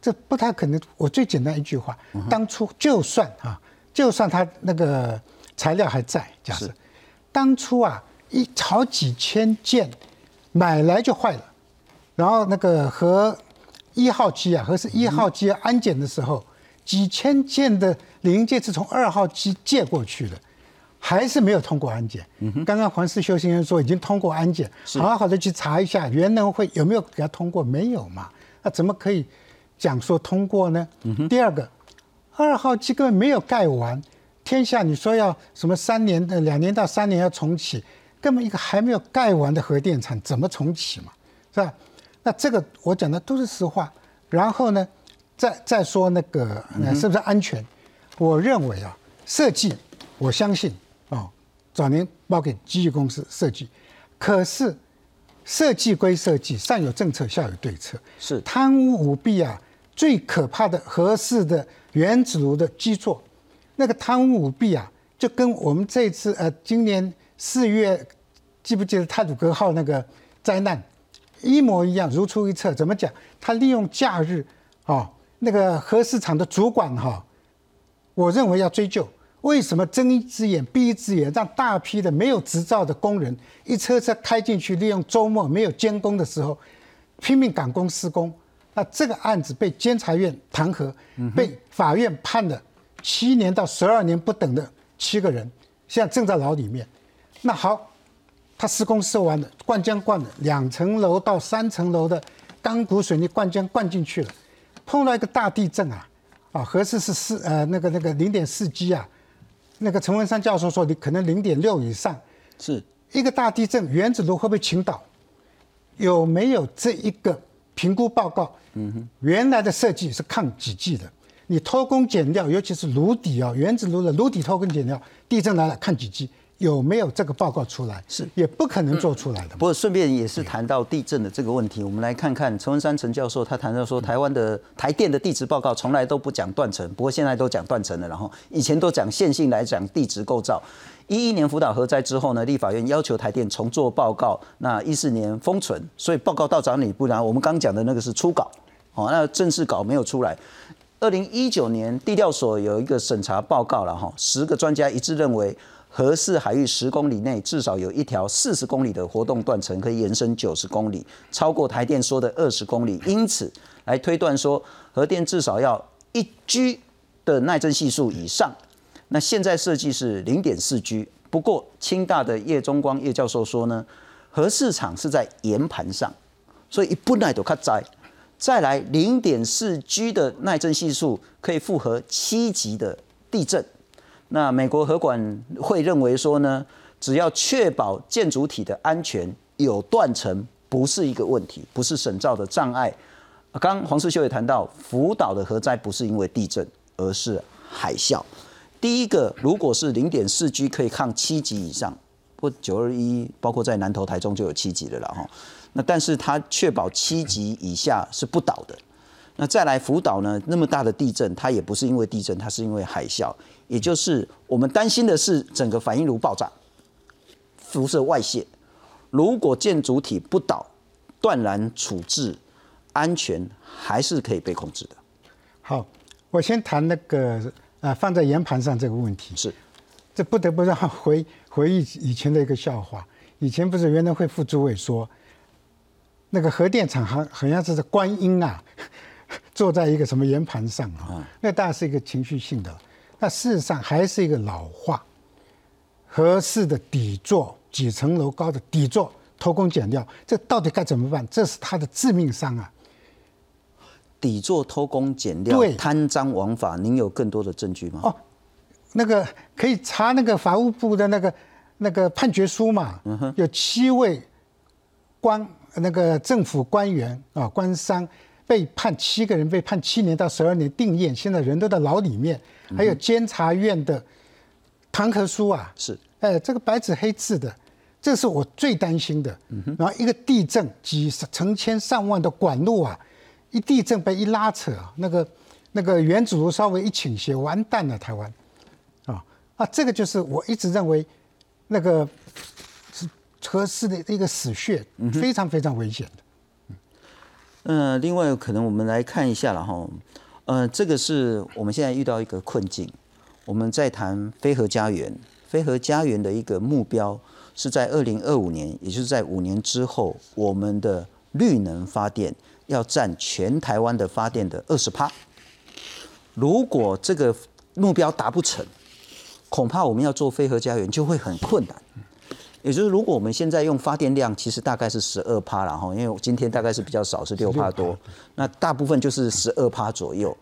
这不太可能。我最简单一句话，当初就算啊，就算它那个材料还在，假设当初啊一好几千件买来就坏了，然后那个和一号机啊，和是一号机安检的时候，几千件的零件是从二号机借过去的。还是没有通过安检。刚刚黄世修先生说已经通过安检，好好的去查一下原能会有没有给他通过，没有嘛？那怎么可以讲说通过呢？第二个，二号机根本没有盖完，天下你说要什么三年的两年到三年要重启，根本一个还没有盖完的核电厂怎么重启嘛？是吧？那这个我讲的都是实话。然后呢，再再说那个是不是安全？我认为啊，设计我相信。哦，早年包给机器公司设计，可是设计归设计，上有政策，下有对策。是贪污舞弊啊，最可怕的合适的原子炉的基座，那个贪污舞弊啊，就跟我们这次呃今年四月，记不记得泰鲁格号那个灾难一模一样，如出一辙。怎么讲？他利用假日啊，那个核市场的主管哈，我认为要追究。为什么睁一只眼闭一只眼，让大批的没有执照的工人一车车开进去，利用周末没有监工的时候，拼命赶工施工？那这个案子被监察院弹劾，被法院判了七年到十二年不等的七个人，现在正在牢里面。那好，他施工施完了，灌浆灌了两层楼到三层楼的钢骨水泥灌浆灌进去了，碰到一个大地震啊，啊，合适是四呃那个那个零点四 G 啊。那个陈文山教授说，你可能零点六以上，是。一个大地震，原子炉会不会倾倒？有没有这一个评估报告？嗯哼，原来的设计是抗几级的，你偷工减料，尤其是炉底啊，原子炉的炉底偷工减料，地震来了抗几 G，有没有这个报告出来？是也不可能做出来的不。过顺便也是谈到地震的这个问题，我们来看看陈文山陈教授他谈到说，台湾的台电的地质报告从来都不讲断层，不过现在都讲断层了，然后以前都讲线性来讲地质构造。一一年福岛核灾之后呢，立法院要求台电重做报告，那一四年封存，所以报告到找你，不然我们刚讲的那个是初稿，哦，那正式稿没有出来。二零一九年地调所有一个审查报告了哈，十个专家一致认为，核四海域十公里内至少有一条四十公里的活动断层可以延伸九十公里，超过台电说的二十公里，因此来推断说核电至少要一 G 的耐震系数以上。那现在设计是零点四 G，不过清大的叶中光叶教授说呢，核市场是在岩盘上，所以一不耐都卡在。再来零点四 G 的耐震系数可以复合七级的地震。那美国核管会认为说呢，只要确保建筑体的安全，有断层不是一个问题，不是审造的障碍。刚刚黄世修也谈到，福岛的核灾不是因为地震，而是海啸。第一个，如果是零点四 G 可以抗七级以上，或九二一，包括在南投、台中就有七级的了哈。那但是它确保七级以下是不倒的。那再来福岛呢？那么大的地震，它也不是因为地震，它是因为海啸，也就是我们担心的是整个反应炉爆炸，辐射外泄。如果建筑体不倒，断然处置，安全还是可以被控制的。好，我先谈那个呃放在圆盘上这个问题。是，这不得不让回回忆以前的一个笑话。以前不是原能会副主委说，那个核电厂好好像是观音啊，坐在一个什么圆盘上啊，那当然是一个情绪性的。那事实上还是一个老话，合适的底座几层楼高的底座偷工减料，这到底该怎么办？这是他的致命伤啊！底座偷工减料、对贪赃枉法，您有更多的证据吗？哦，那个可以查那个法务部的那个那个判决书嘛，有七位官那个政府官员啊官商被判七个人被判七年到十二年定谳，现在人都在牢里面，还有监察院的弹劾书啊，是，哎，这个白纸黑字的，这是我最担心的。然后一个地震，几十成千上万的管路啊，一地震被一拉扯，那个那个原子炉稍微一倾斜，完蛋了，台湾。啊啊，这个就是我一直认为那个是合适的一个死穴，非常非常危险的。嗯，另外可能我们来看一下了哈，呃，这个是我们现在遇到一个困境，我们在谈飞核家园，飞核家园的一个目标是在二零二五年，也就是在五年之后，我们的绿能发电要占全台湾的发电的二十趴。如果这个目标达不成，恐怕我们要做飞核家园就会很困难。也就是如果我们现在用发电量，其实大概是十二趴了哈，因为我今天大概是比较少，是六趴多，那大部分就是十二趴左右。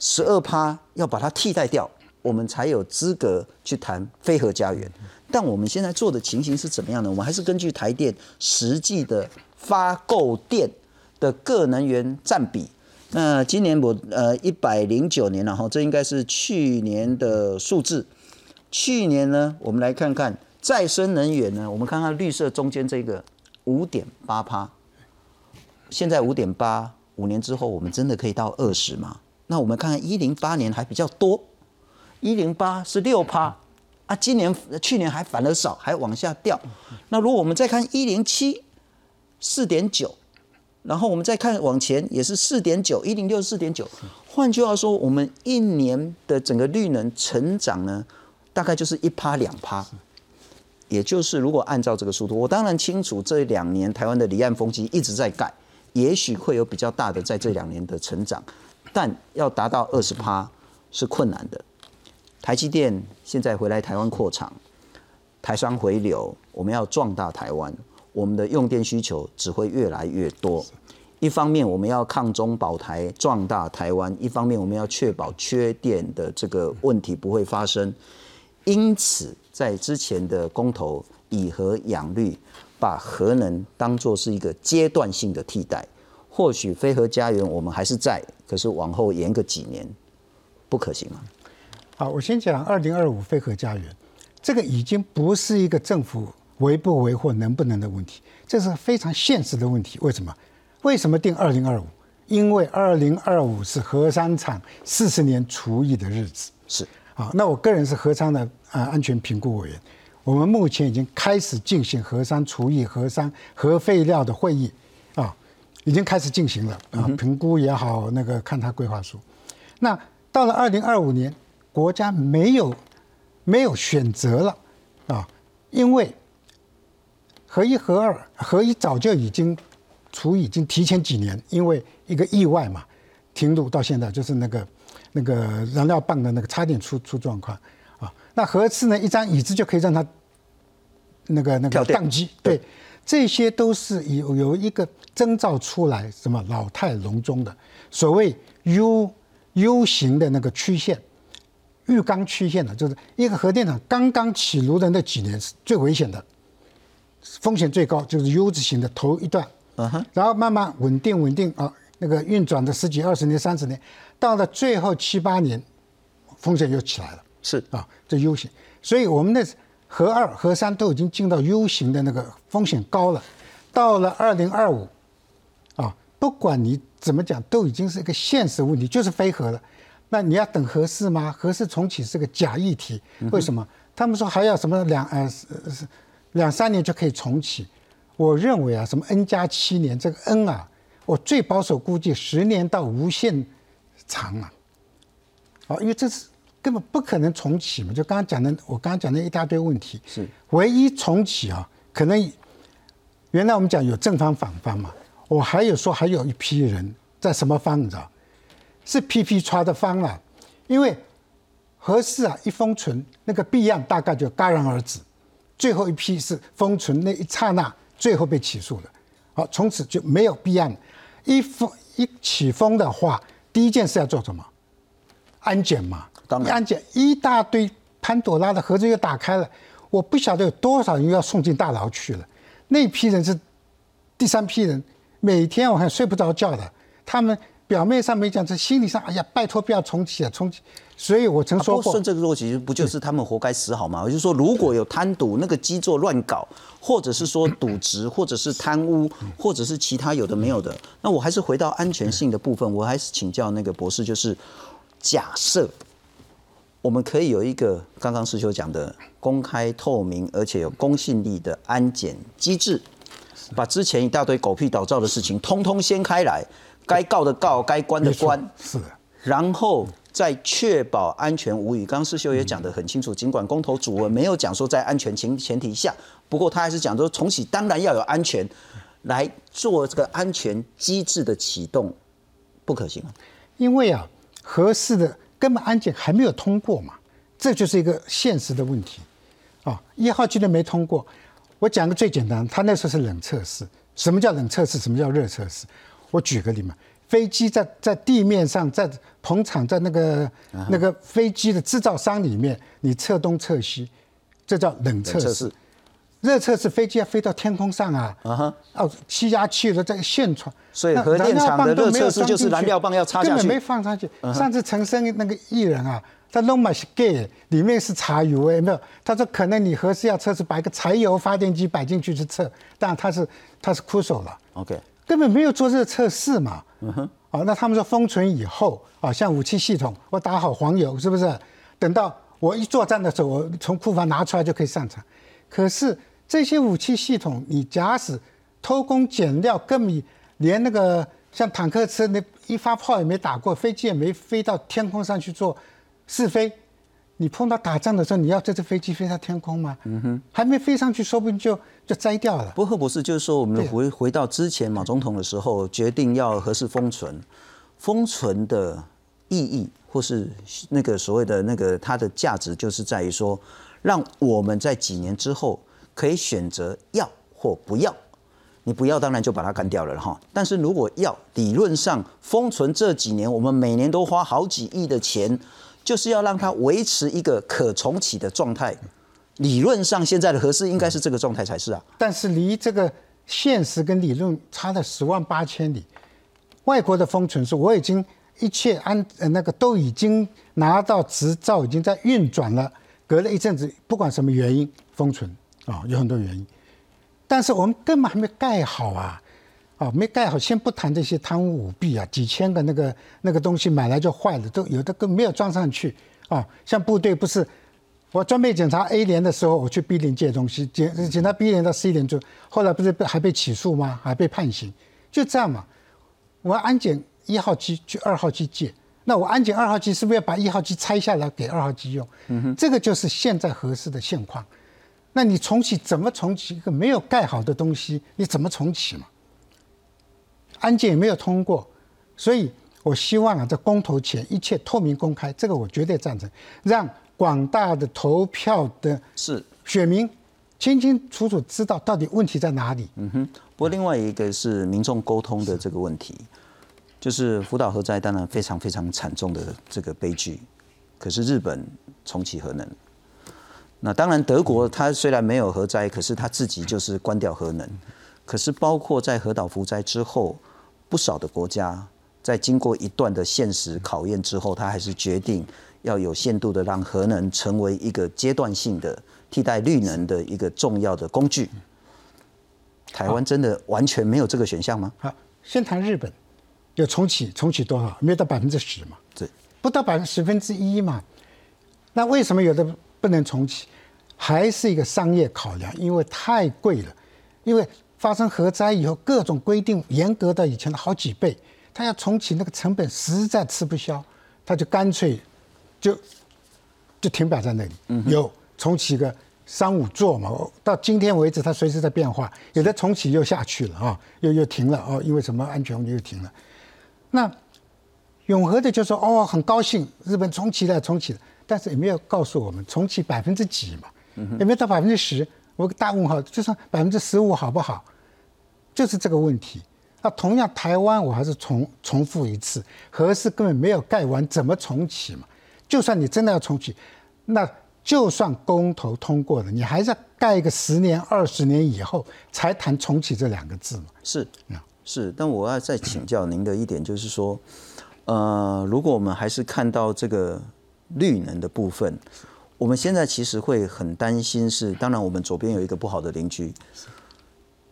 十二趴要把它替代掉，我们才有资格去谈飞核家园。但我们现在做的情形是怎么样呢？我们还是根据台电实际的发购电的各能源占比。那今年我呃一百零九年了哈，这应该是去年的数字。去年呢，我们来看看再生能源呢，我们看看绿色中间这个五点八趴，现在五点八，五年之后我们真的可以到二十吗？那我们看看一零八年还比较多，一零八是六趴啊，今年去年还反而少，还往下掉。那如果我们再看一零七，四点九，然后我们再看往前也是四点九，一零六四点九。换句话说，我们一年的整个绿能成长呢，大概就是一趴两趴。也就是如果按照这个速度，我当然清楚这两年台湾的离岸风机一直在盖，也许会有比较大的在这两年的成长，但要达到二十趴是困难的。台积电现在回来台湾扩厂，台商回流，我们要壮大台湾，我们的用电需求只会越来越多。一方面我们要抗中保台，壮大台湾；一方面我们要确保缺电的这个问题不会发生。因此，在之前的公投以核养绿，把核能当作是一个阶段性的替代。或许飞核家园我们还是在，可是往后延个几年，不可行吗？好，我先讲二零二五飞核家园。这个已经不是一个政府维不维或能不能的问题，这是非常现实的问题。为什么？为什么定二零二五？因为二零二五是核三厂四十年除役的日子。是啊，那我个人是核三的啊安全评估委员，我们目前已经开始进行核三除以、核三核废料的会议啊，已经开始进行了啊，评估也好，那个看他规划书。那到了二零二五年，国家没有没有选择了啊，因为核一、核二、核一早就已经除已经提前几年，因为一个意外嘛，停路到现在就是那个那个燃料棒的那个差点出出状况啊。那核磁呢，一张椅子就可以让它那个那个宕机，对，这些都是有有一个征兆出来，什么老态龙钟的所谓 U U 型的那个曲线，浴缸曲线的，就是一个核电厂刚刚起炉的那几年是最危险的，风险最高，就是 U 字形的头一段，嗯哼，然后慢慢稳定稳定啊，那个运转的十几二十年、三十年，到了最后七八年，风险又起来了。是啊，这 U 型，所以我们的核二、核三都已经进到 U 型的那个风险高了。到了二零二五，啊，不管你怎么讲，都已经是一个现实问题，就是非核了。那你要等核四吗？核四重启是个假议题，为什么？他们说还要什么两呃是是两三年就可以重启。我认为啊，什么 N 加七年，这个 N 啊，我最保守估计十年到无限长啊。啊，因为这是根本不可能重启嘛，就刚刚讲的，我刚刚讲的一大堆问题，是唯一重启啊，可能原来我们讲有正方反方嘛，我还有说还有一批人在什么方，你知道？是 PP 叉的方啊，因为合适啊一封存，那个弊案大概就戛然而止，最后一批是封存那一刹那，最后被起诉了，好，从此就没有弊案。一封一起封的话，第一件事要做什么？安检嘛，当然案件一大堆潘朵拉的盒子又打开了，我不晓得有多少人要送进大牢去了。那批人是第三批人，每天我看睡不着觉的，他们表面上没讲，这心理上，哎呀，拜托不要重启啊，重启。所以我曾说过啊不过顺，这个逻辑，不就是他们活该死好吗？我就说，如果有贪赌、那个基座乱搞，或者是说赌职，或者是贪污，或者是其他有的没有的，那我还是回到安全性的部分，我还是请教那个博士，就是假设我们可以有一个刚刚师兄讲的公开透明而且有公信力的安检机制，把之前一大堆狗屁倒灶的事情通通掀开来，该告的告，该关的关。是的，然后再确保安全无虞。刚刚师兄也讲得很清楚，尽管公投主文没有讲说在安全前前提下，不过他还是讲说重启当然要有安全，来做这个安全机制的启动，不可行啊。因为啊，合适的根本安检还没有通过嘛，这就是一个现实的问题。啊，一号机都没通过。我讲个最简单，他那时候是冷测试。什么叫冷测试？什么叫热测试？我举个例嘛，飞机在在地面上，在棚场，在那个那个飞机的制造商里面，你测东测西，这叫冷测试。热测试飞机要飞到天空上啊，啊哈，哦，气压器的这个线传，所以那核电厂的热测试就是去燃料棒要插下去嗯根本没放上去。上次陈升那个艺人啊，他弄嘛是 gay，里面是柴油哎，没有，他说可能你合适要测试，把一个柴油发电机摆进去去测，但他是他是枯手了。OK，根本没有做热测试嘛。嗯哼。啊，那他们说封存以后啊，像武器系统，我打好黄油是不是？等到我一作战的时候，我从库房拿出来就可以上场。可是这些武器系统，你假使偷工减料，根本连那个像坦克车那一发炮也没打过，飞机也没飞到天空上去做试飞。你碰到打仗的时候，你要这只飞机飞上天空吗？嗯哼，还没飞上去，说不定就就摘掉了。不过贺博士就是说，我们回回到之前马总统的时候，决定要核试封存，封存的意义或是那个所谓的那个它的价值，就是在于说，让我们在几年之后可以选择要或不要。你不要，当然就把它干掉了哈。但是如果要，理论上封存这几年，我们每年都花好几亿的钱，就是要让它维持一个可重启的状态。理论上，现在的核试应该是这个状态才是啊。但是离这个现实跟理论差了十万八千里。外国的封存是我已经一切安呃那个都已经拿到执照，已经在运转了，隔了一阵子，不管什么原因封存啊，有很多原因，但是我们根本还没盖好啊，啊，没盖好，先不谈这些贪污舞弊啊，几千个那个那个东西买来就坏了，都有的根没有装上去啊，像部队不是。我专备检查 A 连的时候，我去 B 连借东西，检检查 B 连到 C 连就，后来不是还被起诉吗？还被判刑，就这样嘛。我安检一号机去二号机借，那我安检二号机是不是要把一号机拆下来给二号机用？嗯哼，这个就是现在合适的现况。那你重启怎么重启一个没有盖好的东西？你怎么重启嘛？安检也没有通过，所以我希望啊，在公投前一切透明公开，这个我绝对赞成，让。广大的投票的是选民清清楚楚知道到底问题在哪里。嗯哼。不过另外一个是民众沟通的这个问题，就是福岛核灾当然非常非常惨重的这个悲剧，可是日本重启核能，那当然德国它虽然没有核灾，可是它自己就是关掉核能。可是包括在核岛福灾之后，不少的国家在经过一段的现实考验之后，它还是决定。要有限度的让核能成为一个阶段性的替代绿能的一个重要的工具。台湾真的完全没有这个选项吗？好，先谈日本，有重启，重启多少？没有到百分之十嘛？对，不到百分十分之一嘛？那为什么有的不能重启？还是一个商业考量，因为太贵了。因为发生核灾以后，各种规定严格到以前的好几倍，他要重启那个成本实在吃不消，他就干脆。就就停摆在那里，有重启个三五座嘛？到今天为止，它随时在变化，有的重启又下去了啊，又又停了啊，因为什么安全问题又停了。那永和的就说哦，很高兴日本重启了，重启了，但是也没有告诉我们重启百分之几嘛？也没有到百分之十？我个大问号，就算百分之十五好不好？就是这个问题。那同样台湾，我还是重重复一次，核四根本没有盖完，怎么重启嘛？就算你真的要重启，那就算公投通过了，你还是要盖一个十年、二十年以后才谈重启这两个字嘛？是，是。但我要再请教您的一点就是说，呃，如果我们还是看到这个绿能的部分，我们现在其实会很担心是，当然我们左边有一个不好的邻居，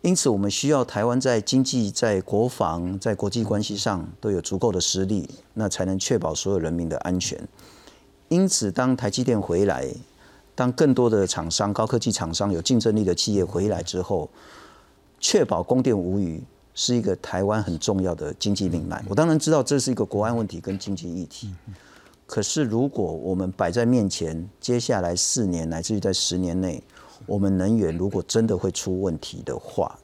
因此我们需要台湾在经济、在国防、在国际关系上都有足够的实力，那才能确保所有人民的安全。因此，当台积电回来，当更多的厂商、高科技厂商有竞争力的企业回来之后，确保供电无虞，是一个台湾很重要的经济命脉。我当然知道这是一个国安问题跟经济议题，可是如果我们摆在面前，接下来四年乃至于在十年内，我们能源如果真的会出问题的话，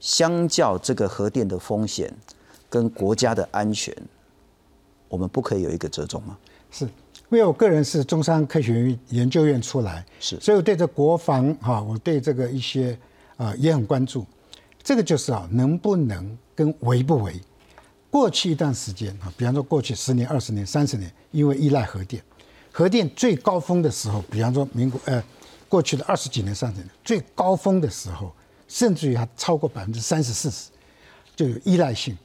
相较这个核电的风险跟国家的安全，我们不可以有一个折中吗？是。因为我个人是中山科学研究院出来，是，所以我对这国防哈，我对这个一些啊也很关注。这个就是啊，能不能跟维不维？过去一段时间啊，比方说过去十年、二十年、三十年，因为依赖核电，核电最高峰的时候，比方说民国呃过去的二十几年、三十年最高峰的时候，甚至于还超过百分之三十、四十，就有依赖性。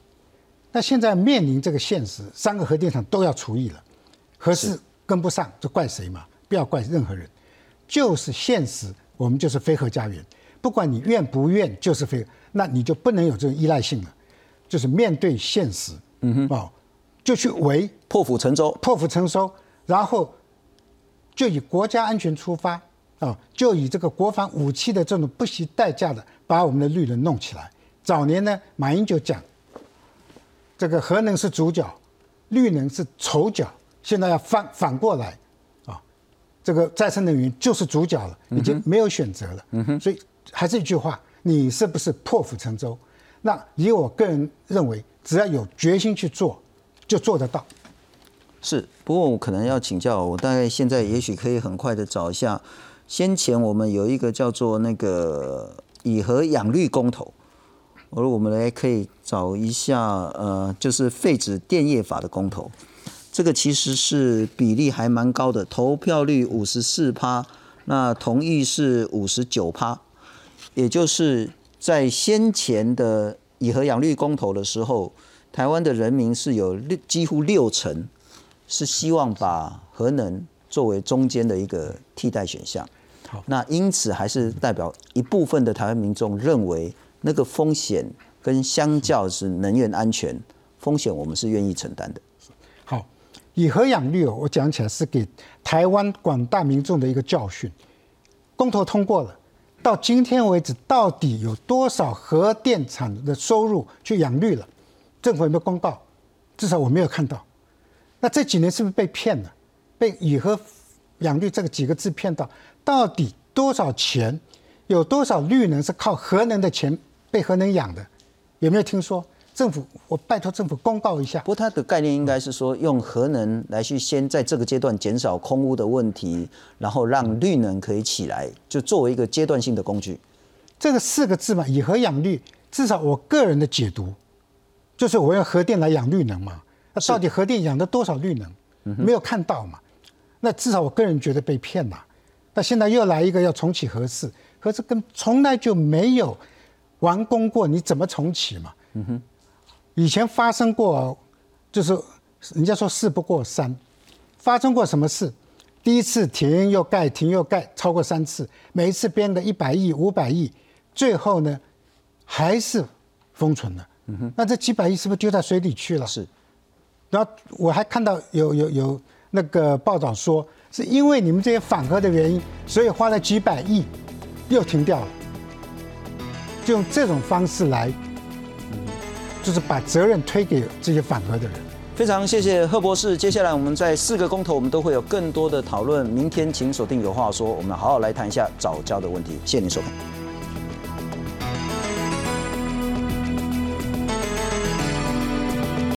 那现在面临这个现实，三个核电厂都要除役了，核是。跟不上，就怪谁嘛？不要怪任何人，就是现实，我们就是非核家园，不管你愿不愿，就是非，那你就不能有这种依赖性了，就是面对现实，嗯哼，哦，就去为破釜沉舟，破釜沉舟，然后就以国家安全出发，啊，就以这个国防武器的这种不惜代价的把我们的绿能弄起来。早年呢，马云就讲，这个核能是主角，绿能是丑角。现在要反反过来，啊，这个再生能源就是主角了，已经没有选择了。嗯哼，所以还是一句话，你是不是破釜沉舟？那以我个人认为，只要有决心去做，就做得到。是，不过我可能要请教，我大概现在也许可以很快的找一下，先前我们有一个叫做那个以核养绿公投，而我们来可以找一下，呃，就是废止电业法的公投。这个其实是比例还蛮高的，投票率五十四趴，那同意是五十九趴，也就是在先前的以核养绿公投的时候，台湾的人民是有六几乎六成是希望把核能作为中间的一个替代选项。好，那因此还是代表一部分的台湾民众认为那个风险跟相较是能源安全风险，我们是愿意承担的。好，以核养绿哦，我讲起来是给台湾广大民众的一个教训。公投通过了，到今天为止，到底有多少核电厂的收入去养绿了？政府有没有公告？至少我没有看到。那这几年是不是被骗了？被以核养绿这个几个字骗到？到底多少钱？有多少绿能是靠核能的钱被核能养的？有没有听说？政府，我拜托政府公告一下。不过它的概念应该是说，用核能来去先在这个阶段减少空污的问题，然后让绿能可以起来，就作为一个阶段性的工具。这个四个字嘛，以核养绿，至少我个人的解读，就是我用核电来养绿能嘛。那到底核电养了多少绿能？没有看到嘛？那至少我个人觉得被骗了。那现在又来一个要重启核四，核四跟从来就没有完工过，你怎么重启嘛？嗯哼。以前发生过，就是人家说事不过三，发生过什么事？第一次停又盖，停又盖，超过三次，每一次编个一百亿、五百亿，最后呢还是封存了。嗯哼，那这几百亿是不是丢在水里去了？是。然后我还看到有有有那个报道说，是因为你们这些反核的原因，所以花了几百亿又停掉了，就用这种方式来。就是把责任推给这些反核的人。非常谢谢贺博士。接下来我们在四个公投，我们都会有更多的讨论。明天请锁定有话说，我们好好来谈一下早教的问题。谢谢您收看。